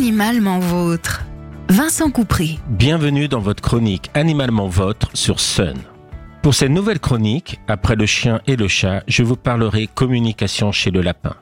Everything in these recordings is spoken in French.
Animalement vôtre. Vincent Coupry. Bienvenue dans votre chronique Animalement Vôtre sur Sun. Pour cette nouvelle chronique, après le chien et le chat, je vous parlerai communication chez le lapin.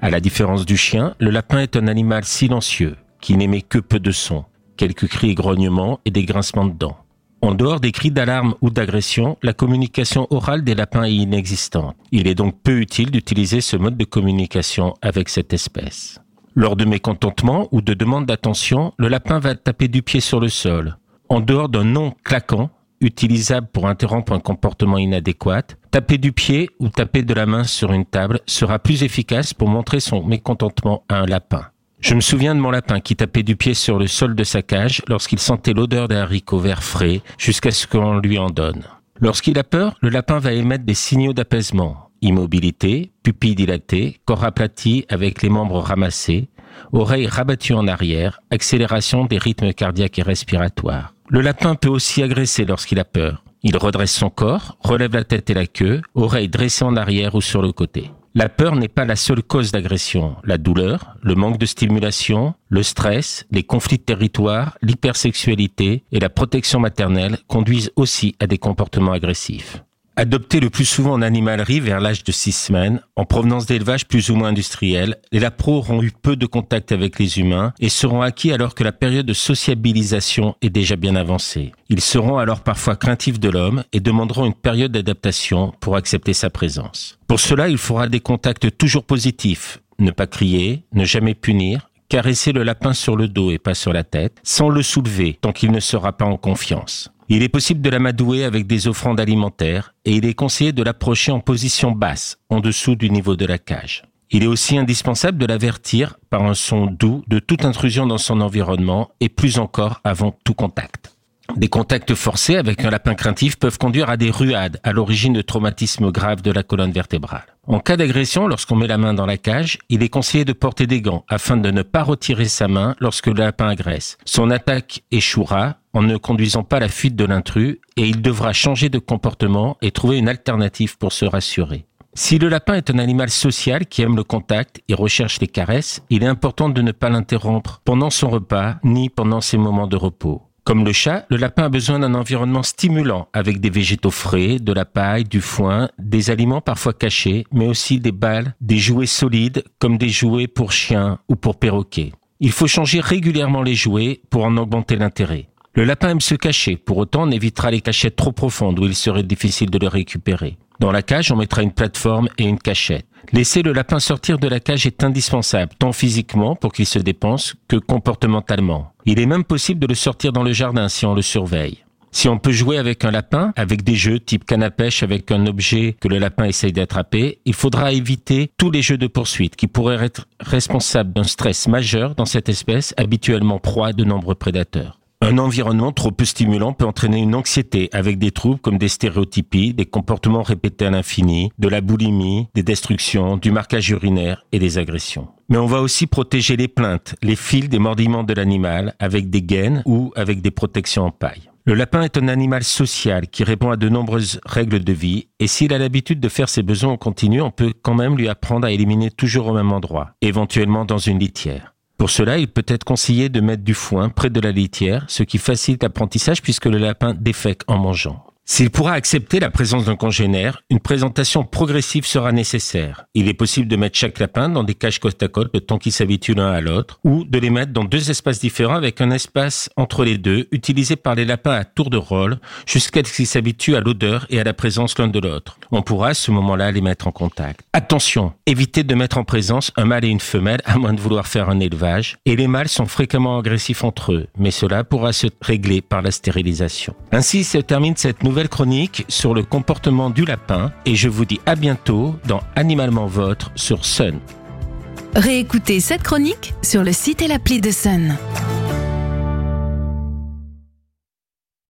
À la différence du chien, le lapin est un animal silencieux, qui n'émet que peu de sons, quelques cris et grognements et des grincements de dents. En dehors des cris d'alarme ou d'agression, la communication orale des lapins est inexistante. Il est donc peu utile d'utiliser ce mode de communication avec cette espèce. Lors de mécontentement ou de demande d'attention, le lapin va taper du pied sur le sol. En dehors d'un nom claquant, utilisable pour interrompre un comportement inadéquat, taper du pied ou taper de la main sur une table sera plus efficace pour montrer son mécontentement à un lapin. Je me souviens de mon lapin qui tapait du pied sur le sol de sa cage lorsqu'il sentait l'odeur des haricots verts frais jusqu'à ce qu'on lui en donne. Lorsqu'il a peur, le lapin va émettre des signaux d'apaisement immobilité, pupille dilatée, corps aplati avec les membres ramassés, oreilles rabattues en arrière, accélération des rythmes cardiaques et respiratoires. Le lapin peut aussi agresser lorsqu'il a peur. Il redresse son corps, relève la tête et la queue, oreilles dressées en arrière ou sur le côté. La peur n'est pas la seule cause d'agression. La douleur, le manque de stimulation, le stress, les conflits de territoire, l'hypersexualité et la protection maternelle conduisent aussi à des comportements agressifs. Adoptés le plus souvent en animalerie vers l'âge de six semaines, en provenance d'élevages plus ou moins industriels, les lapros auront eu peu de contact avec les humains et seront acquis alors que la période de sociabilisation est déjà bien avancée. Ils seront alors parfois craintifs de l'homme et demanderont une période d'adaptation pour accepter sa présence. Pour cela, il faudra des contacts toujours positifs, ne pas crier, ne jamais punir, caresser le lapin sur le dos et pas sur la tête, sans le soulever tant qu'il ne sera pas en confiance. Il est possible de l'amadouer avec des offrandes alimentaires et il est conseillé de l'approcher en position basse, en dessous du niveau de la cage. Il est aussi indispensable de l'avertir par un son doux de toute intrusion dans son environnement et plus encore avant tout contact. Des contacts forcés avec un lapin craintif peuvent conduire à des ruades à l'origine de traumatismes graves de la colonne vertébrale. En cas d'agression, lorsqu'on met la main dans la cage, il est conseillé de porter des gants afin de ne pas retirer sa main lorsque le lapin agresse. Son attaque échouera en ne conduisant pas la fuite de l'intrus et il devra changer de comportement et trouver une alternative pour se rassurer. Si le lapin est un animal social qui aime le contact et recherche les caresses, il est important de ne pas l'interrompre pendant son repas ni pendant ses moments de repos. Comme le chat, le lapin a besoin d'un environnement stimulant avec des végétaux frais, de la paille, du foin, des aliments parfois cachés, mais aussi des balles, des jouets solides comme des jouets pour chiens ou pour perroquets. Il faut changer régulièrement les jouets pour en augmenter l'intérêt. Le lapin aime se cacher, pour autant on évitera les cachettes trop profondes où il serait difficile de le récupérer. Dans la cage, on mettra une plateforme et une cachette. Laisser le lapin sortir de la cage est indispensable, tant physiquement pour qu'il se dépense que comportementalement. Il est même possible de le sortir dans le jardin si on le surveille. Si on peut jouer avec un lapin, avec des jeux type canne avec un objet que le lapin essaye d'attraper, il faudra éviter tous les jeux de poursuite qui pourraient être responsables d'un stress majeur dans cette espèce habituellement proie de nombreux prédateurs. Un environnement trop peu stimulant peut entraîner une anxiété avec des troubles comme des stéréotypies, des comportements répétés à l'infini, de la boulimie, des destructions, du marquage urinaire et des agressions. Mais on va aussi protéger les plaintes, les fils des mordiments de l'animal avec des gaines ou avec des protections en paille. Le lapin est un animal social qui répond à de nombreuses règles de vie et s'il a l'habitude de faire ses besoins en continu, on peut quand même lui apprendre à éliminer toujours au même endroit, éventuellement dans une litière. Pour cela, il peut être conseillé de mettre du foin près de la litière, ce qui facilite l'apprentissage puisque le lapin défèque en mangeant. S'il pourra accepter la présence d'un congénère, une présentation progressive sera nécessaire. Il est possible de mettre chaque lapin dans des cages côte à côte le temps qu'ils s'habituent l'un à l'autre, ou de les mettre dans deux espaces différents avec un espace entre les deux, utilisé par les lapins à tour de rôle, jusqu'à ce qu'ils s'habituent à l'odeur et à la présence l'un de l'autre. On pourra à ce moment-là les mettre en contact. Attention, évitez de mettre en présence un mâle et une femelle, à moins de vouloir faire un élevage, et les mâles sont fréquemment agressifs entre eux, mais cela pourra se régler par la stérilisation. Ainsi se termine cette nouvelle nouvelle chronique sur le comportement du lapin et je vous dis à bientôt dans Animalement Votre sur Sun. Réécoutez cette chronique sur le site et l'appli de Sun.